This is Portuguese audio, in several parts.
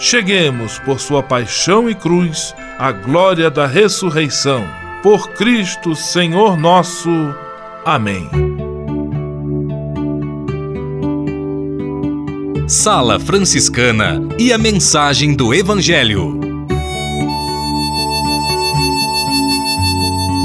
cheguemos, por sua paixão e cruz, à glória da ressurreição. Por Cristo, Senhor nosso. Amém. Sala Franciscana e a mensagem do Evangelho.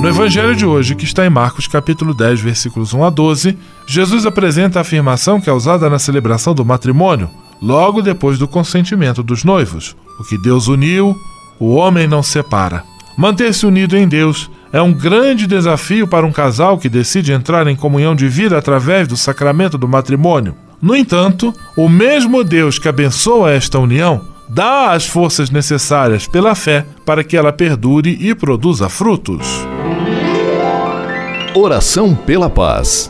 No evangelho de hoje, que está em Marcos capítulo 10, versículos 1 a 12, Jesus apresenta a afirmação que é usada na celebração do matrimônio, logo depois do consentimento dos noivos. O que Deus uniu, o homem não separa. Manter-se unido em Deus é um grande desafio para um casal que decide entrar em comunhão de vida através do sacramento do matrimônio. No entanto, o mesmo Deus que abençoa esta união dá as forças necessárias pela fé para que ela perdure e produza frutos. Oração pela paz.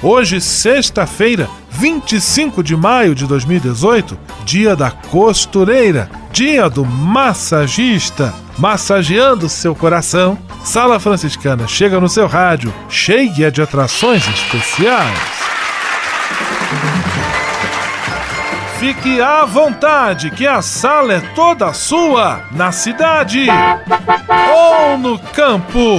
Hoje, sexta-feira, 25 de maio de 2018, dia da costureira, dia do massagista, massageando seu coração. Sala Franciscana chega no seu rádio, cheia de atrações especiais. Fique à vontade, que a sala é toda sua, na cidade ou no campo.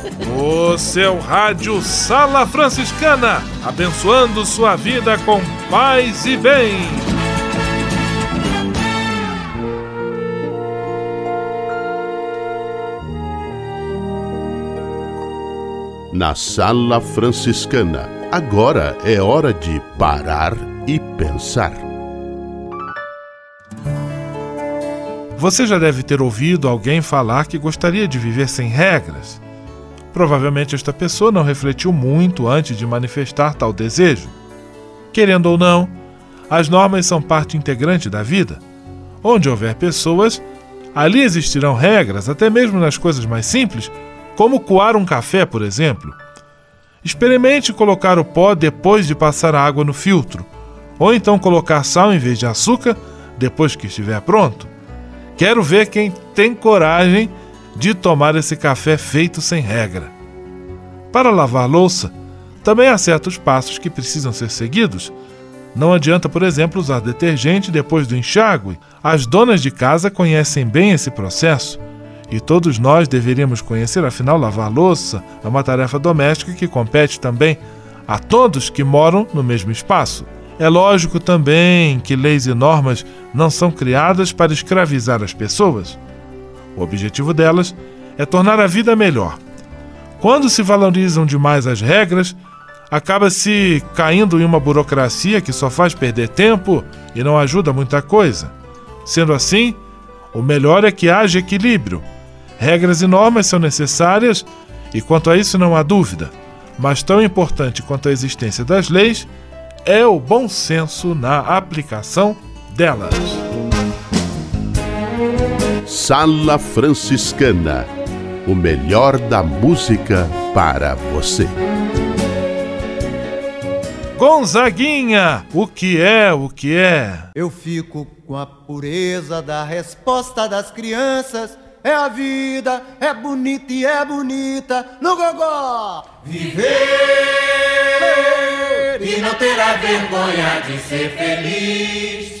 O seu rádio Sala Franciscana, abençoando sua vida com paz e bem. Na Sala Franciscana, agora é hora de parar e pensar. Você já deve ter ouvido alguém falar que gostaria de viver sem regras. Provavelmente esta pessoa não refletiu muito antes de manifestar tal desejo. Querendo ou não, as normas são parte integrante da vida. Onde houver pessoas, ali existirão regras, até mesmo nas coisas mais simples, como coar um café, por exemplo. Experimente colocar o pó depois de passar a água no filtro, ou então colocar sal em vez de açúcar depois que estiver pronto. Quero ver quem tem coragem de tomar esse café feito sem regra. Para lavar louça, também há certos passos que precisam ser seguidos. Não adianta, por exemplo, usar detergente depois do enxágue. As donas de casa conhecem bem esse processo e todos nós deveríamos conhecer, afinal, lavar louça é uma tarefa doméstica que compete também a todos que moram no mesmo espaço. É lógico também que leis e normas não são criadas para escravizar as pessoas. O objetivo delas é tornar a vida melhor. Quando se valorizam demais as regras, acaba-se caindo em uma burocracia que só faz perder tempo e não ajuda muita coisa. Sendo assim, o melhor é que haja equilíbrio. Regras e normas são necessárias e quanto a isso não há dúvida, mas tão importante quanto a existência das leis é o bom senso na aplicação delas. Sala Franciscana o melhor da música para você. Gonzaguinha, o que é, o que é? Eu fico com a pureza da resposta das crianças. É a vida, é bonita e é bonita no gogó. Viver e não terá vergonha de ser feliz.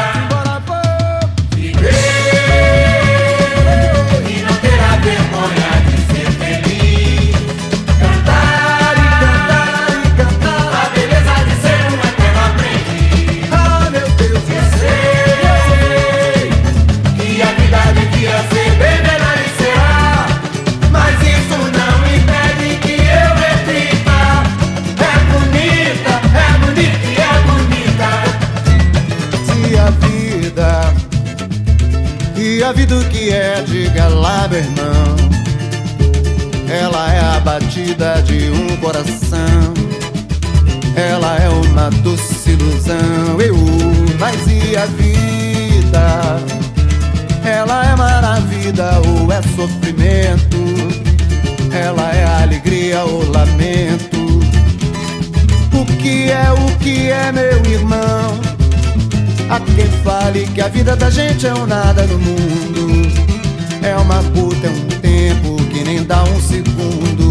Batida de um coração. Ela é uma doce ilusão. Eu, mas e a vida? Ela é maravilha ou é sofrimento? Ela é alegria ou lamento? O que é, o que é, meu irmão? Há quem fale que a vida da gente é um nada no mundo. É uma puta, é um tempo que nem dá um segundo.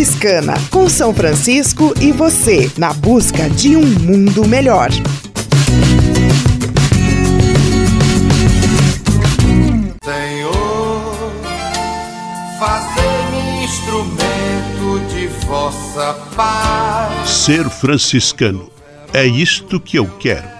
Franciscana, com São Francisco e você, na busca de um mundo melhor. Senhor, fazei-me instrumento de vossa paz. Ser franciscano. É isto que eu quero.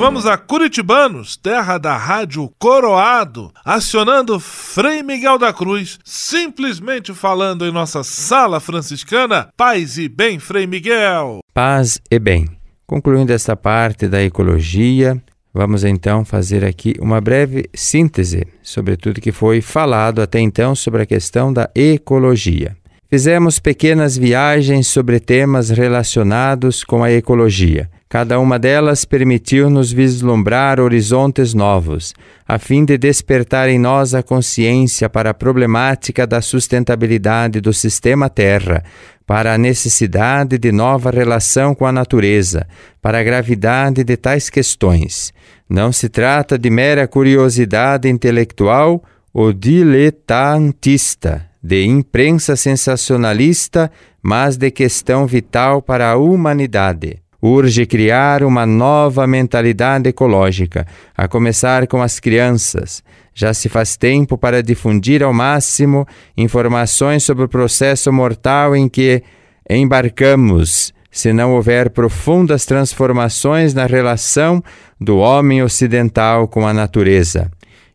Vamos a Curitibanos, terra da rádio Coroado, acionando Frei Miguel da Cruz, simplesmente falando em nossa sala franciscana. Paz e bem, Frei Miguel. Paz e bem. Concluindo esta parte da ecologia, vamos então fazer aqui uma breve síntese sobre tudo que foi falado até então sobre a questão da ecologia. Fizemos pequenas viagens sobre temas relacionados com a ecologia. Cada uma delas permitiu-nos vislumbrar horizontes novos, a fim de despertar em nós a consciência para a problemática da sustentabilidade do sistema Terra, para a necessidade de nova relação com a natureza, para a gravidade de tais questões. Não se trata de mera curiosidade intelectual ou diletantista, de imprensa sensacionalista, mas de questão vital para a humanidade. Urge criar uma nova mentalidade ecológica, a começar com as crianças. Já se faz tempo para difundir ao máximo informações sobre o processo mortal em que embarcamos, se não houver profundas transformações na relação do homem ocidental com a natureza.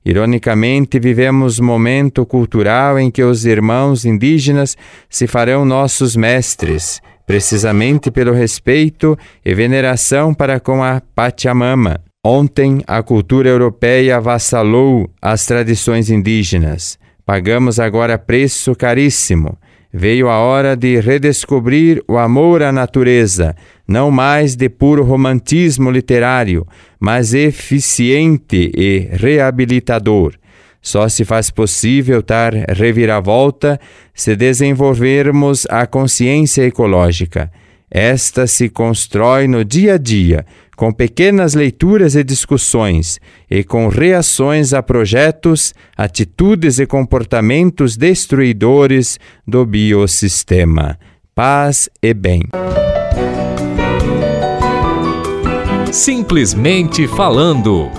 Ironicamente, vivemos momento cultural em que os irmãos indígenas se farão nossos mestres, precisamente pelo respeito e veneração para com a Pachamama. Ontem, a cultura europeia avassalou as tradições indígenas. Pagamos agora preço caríssimo. Veio a hora de redescobrir o amor à natureza, não mais de puro romantismo literário, mas eficiente e reabilitador. Só se faz possível dar reviravolta se desenvolvermos a consciência ecológica. Esta se constrói no dia a dia, com pequenas leituras e discussões, e com reações a projetos, atitudes e comportamentos destruidores do biossistema. Paz e bem. Simplesmente falando.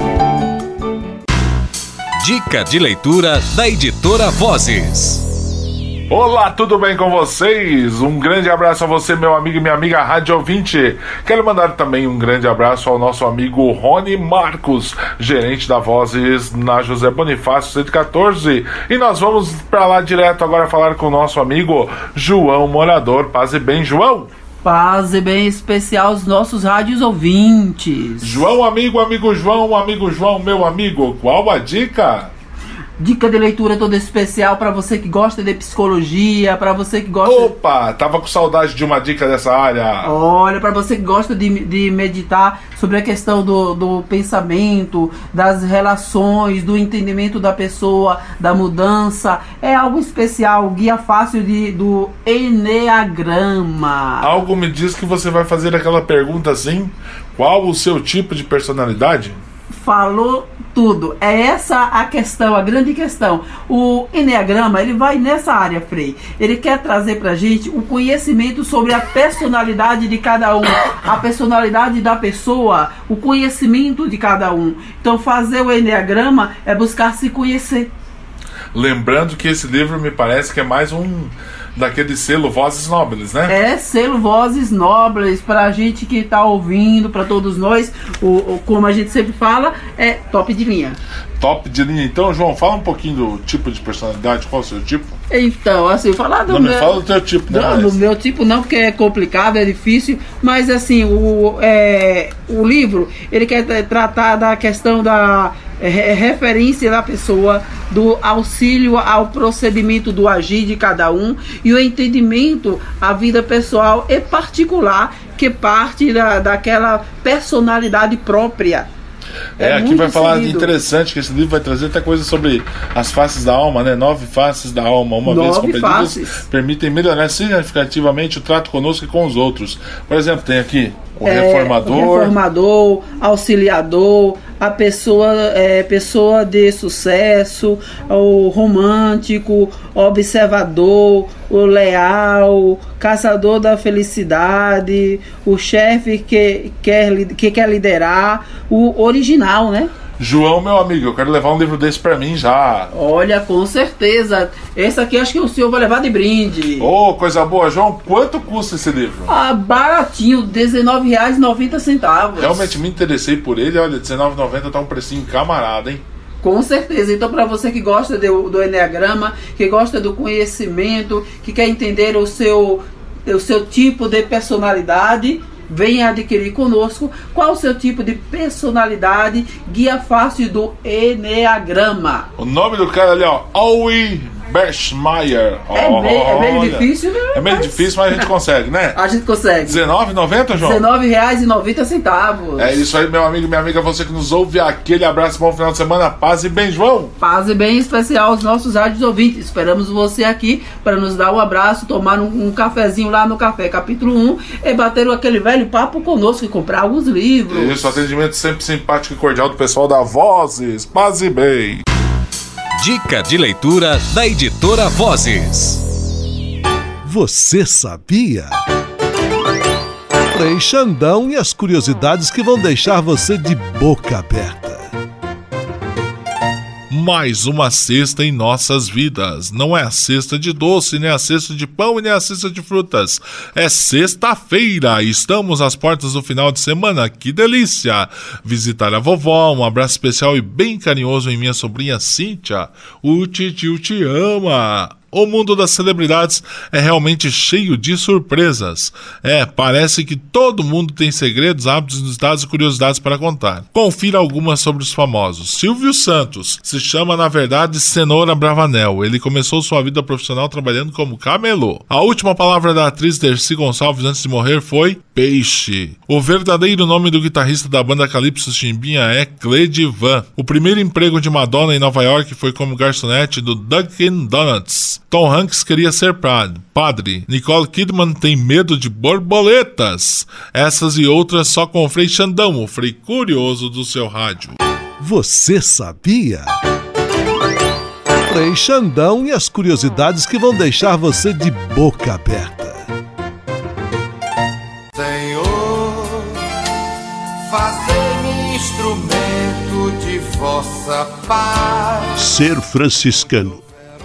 Dica de leitura da editora Vozes. Olá, tudo bem com vocês? Um grande abraço a você, meu amigo e minha amiga Rádio Ouvinte. Quero mandar também um grande abraço ao nosso amigo Rony Marcos, gerente da Vozes na José Bonifácio 114. E nós vamos para lá direto agora falar com o nosso amigo João Morador. Paz e bem, João. Paz e bem especial aos nossos rádios ouvintes. João, amigo, amigo João, amigo João, meu amigo, qual a dica? Dica de leitura toda especial para você que gosta de psicologia, para você que gosta. Opa, tava com saudade de uma dica dessa área. Olha, para você que gosta de, de meditar sobre a questão do, do pensamento, das relações, do entendimento da pessoa, da mudança, é algo especial, guia fácil de, do Enneagrama. Algo me diz que você vai fazer aquela pergunta assim: qual o seu tipo de personalidade? Falou tudo. É essa a questão, a grande questão. O Enneagrama, ele vai nessa área, Frei. Ele quer trazer pra gente o conhecimento sobre a personalidade de cada um, a personalidade da pessoa, o conhecimento de cada um. Então, fazer o Enneagrama é buscar se conhecer. Lembrando que esse livro me parece que é mais um daquele selo Vozes Nobres, né? É, selo Vozes Nobres, pra gente que tá ouvindo, para todos nós, o, o, como a gente sempre fala, é top de linha. Top de linha. Então, João, fala um pouquinho do tipo de personalidade, qual é o seu tipo? Então, assim, falar do não, meu... Não, fala do teu tipo, né? Não, do meu tipo não, porque é complicado, é difícil, mas assim, o, é, o livro, ele quer tratar da questão da é, referência da pessoa, do auxílio ao procedimento do agir de cada um e o entendimento à vida pessoal e particular que parte da, daquela personalidade própria é, é aqui vai falar de interessante que esse livro vai trazer até coisa sobre as faces da alma, né? Nove faces da alma, uma Nove vez compreendidas, faces. permitem melhorar significativamente o trato conosco e com os outros. Por exemplo, tem aqui o é, reformador, o reformador, auxiliador, a pessoa é, pessoa de sucesso, o romântico, observador, o leal, caçador da felicidade, o chefe que quer, que quer liderar, o original, né? João, meu amigo, eu quero levar um livro desse para mim já. Olha, com certeza. Esse aqui acho que o senhor vai levar de brinde. Ô, oh, coisa boa. João, quanto custa esse livro? Ah, baratinho, R$19,90. Realmente me interessei por ele. Olha, R$19,90 tá um precinho camarada, hein? Com certeza. Então, para você que gosta do, do Enneagrama, que gosta do conhecimento, que quer entender o seu, o seu tipo de personalidade, venha adquirir conosco qual o seu tipo de personalidade, guia fácil do Enneagrama. O nome do cara ali, ó, Owen Berschmeyer. É, meio, é meio difícil, né? É meio difícil, mas a gente consegue, né? A gente consegue. R$19,90, João? R$19,90. É isso aí, meu amigo e minha amiga, você que nos ouve. Aquele abraço, bom final de semana. Paz e bem, João. Paz e bem especial aos nossos rádios ouvintes. Esperamos você aqui para nos dar um abraço, tomar um, um cafezinho lá no Café Capítulo 1 e bater aquele velho papo conosco e comprar alguns livros. Isso, atendimento sempre simpático e cordial do pessoal da Vozes. Paz e bem. Dica de leitura da editora Vozes. Você sabia? Frei Xandão e as curiosidades que vão deixar você de boca aberta mais uma cesta em nossas vidas. Não é a cesta de doce, nem a cesta de pão e nem a cesta de frutas. É sexta-feira, estamos às portas do final de semana. Que delícia! Visitar a vovó, um abraço especial e bem carinhoso em minha sobrinha Cíntia. O tio te ama. O mundo das celebridades é realmente cheio de surpresas. É, parece que todo mundo tem segredos, hábitos, dados e curiosidades para contar. Confira algumas sobre os famosos. Silvio Santos se chama, na verdade, Cenoura Bravanel. Ele começou sua vida profissional trabalhando como camelô. A última palavra da atriz Dercy Gonçalves antes de morrer foi peixe. O verdadeiro nome do guitarrista da banda Calypso Chimbinha é Cledivan. O primeiro emprego de Madonna em Nova York foi como garçonete do Dunkin' Donuts. Tom Hanks queria ser padre. Nicole Kidman tem medo de borboletas. Essas e outras só com o Frei Xandão, o Frei Curioso do seu rádio. Você sabia? Frei Xandão e as curiosidades que vão deixar você de boca aberta. vossa paz. Ser franciscano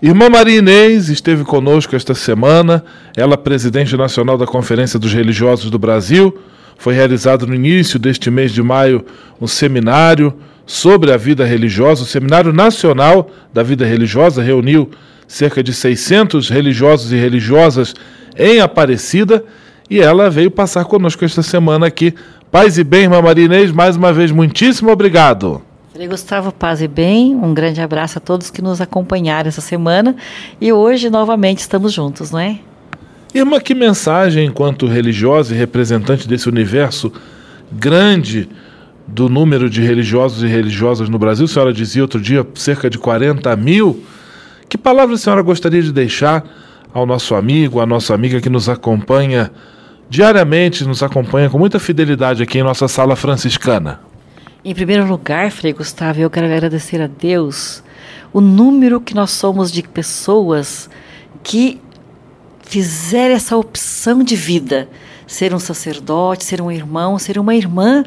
Irmã Maria Inês esteve conosco esta semana, ela presidente nacional da Conferência dos Religiosos do Brasil. Foi realizado no início deste mês de maio um seminário sobre a vida religiosa, o Seminário Nacional da Vida Religiosa reuniu cerca de 600 religiosos e religiosas em Aparecida e ela veio passar conosco esta semana aqui. Paz e bem, irmã Maria Inês, mais uma vez, muitíssimo obrigado. Frei Gustavo, paz e bem. Um grande abraço a todos que nos acompanharam essa semana. E hoje, novamente, estamos juntos, não é? Irmã, que mensagem, enquanto religiosa e representante desse universo grande do número de religiosos e religiosas no Brasil, a senhora dizia outro dia cerca de 40 mil. Que palavra a senhora gostaria de deixar ao nosso amigo, à nossa amiga que nos acompanha diariamente, nos acompanha com muita fidelidade aqui em nossa sala franciscana? Em primeiro lugar, Frei Gustavo, eu quero agradecer a Deus o número que nós somos de pessoas que fizeram essa opção de vida, ser um sacerdote, ser um irmão, ser uma irmã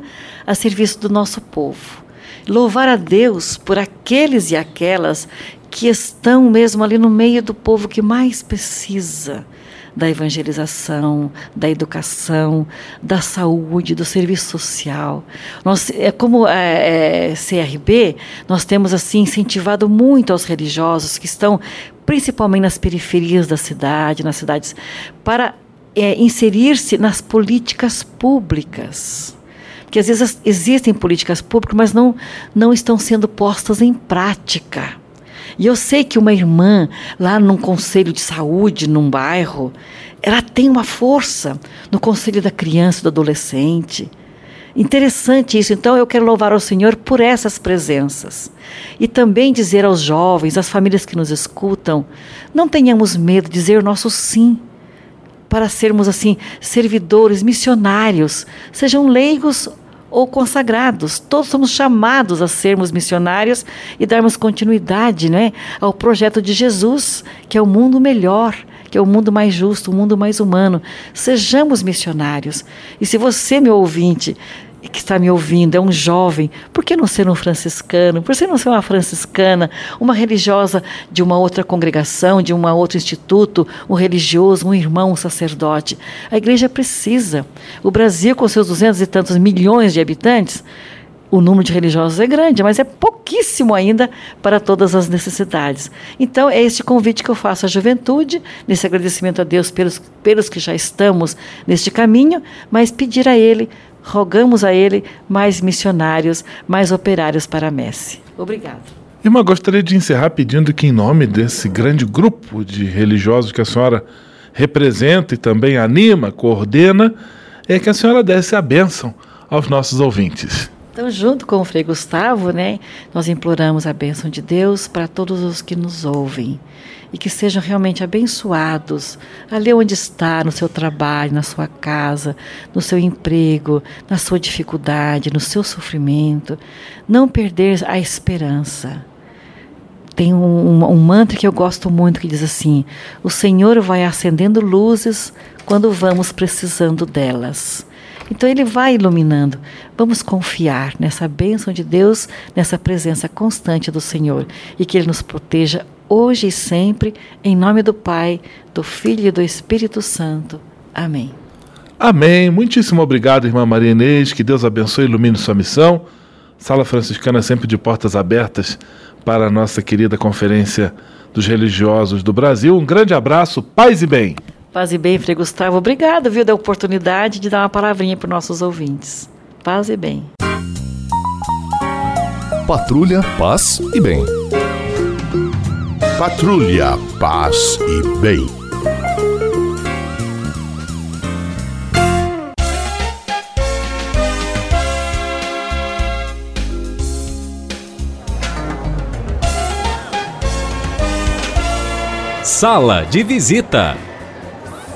a serviço do nosso povo. Louvar a Deus por aqueles e aquelas que estão mesmo ali no meio do povo que mais precisa da evangelização, da educação, da saúde, do serviço social. Nós, é como é, é, CRB, nós temos assim incentivado muito aos religiosos que estão principalmente nas periferias da cidade, nas cidades, para é, inserir-se nas políticas públicas. Porque às vezes existem políticas públicas, mas não, não estão sendo postas em prática. E eu sei que uma irmã lá num conselho de saúde, num bairro, ela tem uma força no conselho da criança e do adolescente. Interessante isso. Então eu quero louvar ao Senhor por essas presenças. E também dizer aos jovens, às famílias que nos escutam, não tenhamos medo de dizer o nosso sim para sermos assim servidores, missionários, sejam leigos ou consagrados. Todos somos chamados a sermos missionários e darmos continuidade né, ao projeto de Jesus, que é o mundo melhor, que é o mundo mais justo, o mundo mais humano. Sejamos missionários. E se você, meu ouvinte, que está me ouvindo é um jovem, por que não ser um franciscano? Por que não ser uma franciscana, uma religiosa de uma outra congregação, de um outro instituto, um religioso, um irmão, um sacerdote? A igreja precisa. O Brasil, com seus duzentos e tantos milhões de habitantes, o número de religiosos é grande, mas é pouquíssimo ainda para todas as necessidades. Então, é este convite que eu faço à juventude, nesse agradecimento a Deus pelos, pelos que já estamos neste caminho, mas pedir a Ele rogamos a Ele mais missionários, mais operários para a messe. Obrigado. Irmã, gostaria de encerrar pedindo que, em nome desse grande grupo de religiosos que a senhora representa e também anima, coordena, é que a senhora desse a bênção aos nossos ouvintes. Então, junto com o Frei Gustavo, né, nós imploramos a bênção de Deus para todos os que nos ouvem e que sejam realmente abençoados ali onde está, no seu trabalho, na sua casa, no seu emprego, na sua dificuldade, no seu sofrimento. Não perder a esperança. Tem um, um, um mantra que eu gosto muito que diz assim: O Senhor vai acendendo luzes quando vamos precisando delas. Então ele vai iluminando. Vamos confiar nessa bênção de Deus, nessa presença constante do Senhor e que ele nos proteja hoje e sempre, em nome do Pai, do Filho e do Espírito Santo. Amém. Amém. Muitíssimo obrigado, irmã Maria Inês. Que Deus abençoe e ilumine sua missão. Sala Franciscana sempre de portas abertas para a nossa querida Conferência dos Religiosos do Brasil. Um grande abraço, paz e bem. Paz e bem, Frei Gustavo. Obrigado, viu, da oportunidade de dar uma palavrinha para os nossos ouvintes. Paz e bem. Patrulha, paz e bem. Patrulha, paz e bem. Sala de visita.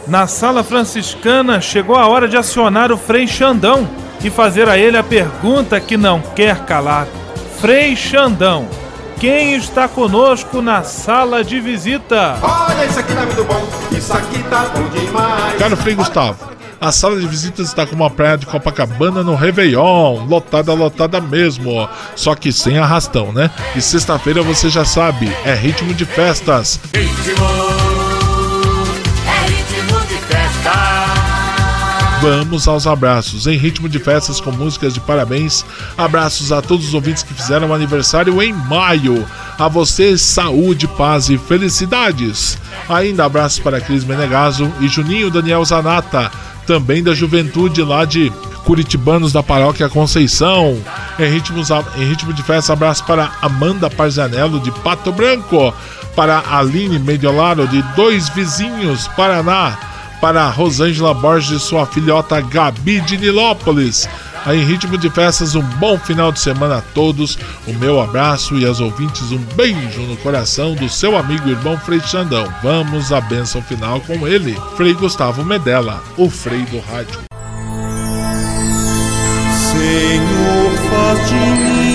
Na sala franciscana chegou a hora de acionar o Frei Xandão e fazer a ele a pergunta que não quer calar. Frei Xandão, quem está conosco na sala de visita? Olha, isso aqui tá muito bom, isso aqui tá bom demais. Caro Frei Gustavo, a sala de visitas está como a praia de Copacabana no Réveillon, lotada, lotada mesmo, só que sem arrastão, né? E sexta-feira você já sabe, é ritmo de festas. Ritmo. Vamos aos abraços, em ritmo de festas com músicas de parabéns. Abraços a todos os ouvintes que fizeram aniversário em maio. A vocês, saúde, paz e felicidades. Ainda abraços para Cris Menegaso e Juninho Daniel Zanata, também da juventude lá de Curitibanos da Paróquia Conceição. Em, ritmos, em ritmo de festa, abraço para Amanda Parzanello de Pato Branco, para Aline Mediolaro de Dois Vizinhos, Paraná para Rosângela Borges e sua filhota Gabi de Nilópolis. Aí, em ritmo de festas, um bom final de semana a todos. O meu abraço e aos ouvintes, um beijo no coração do seu amigo e irmão Frei Xandão. Vamos à bênção final com ele, Frei Gustavo Medella, o Frei do Rádio. Senhor, faz de mim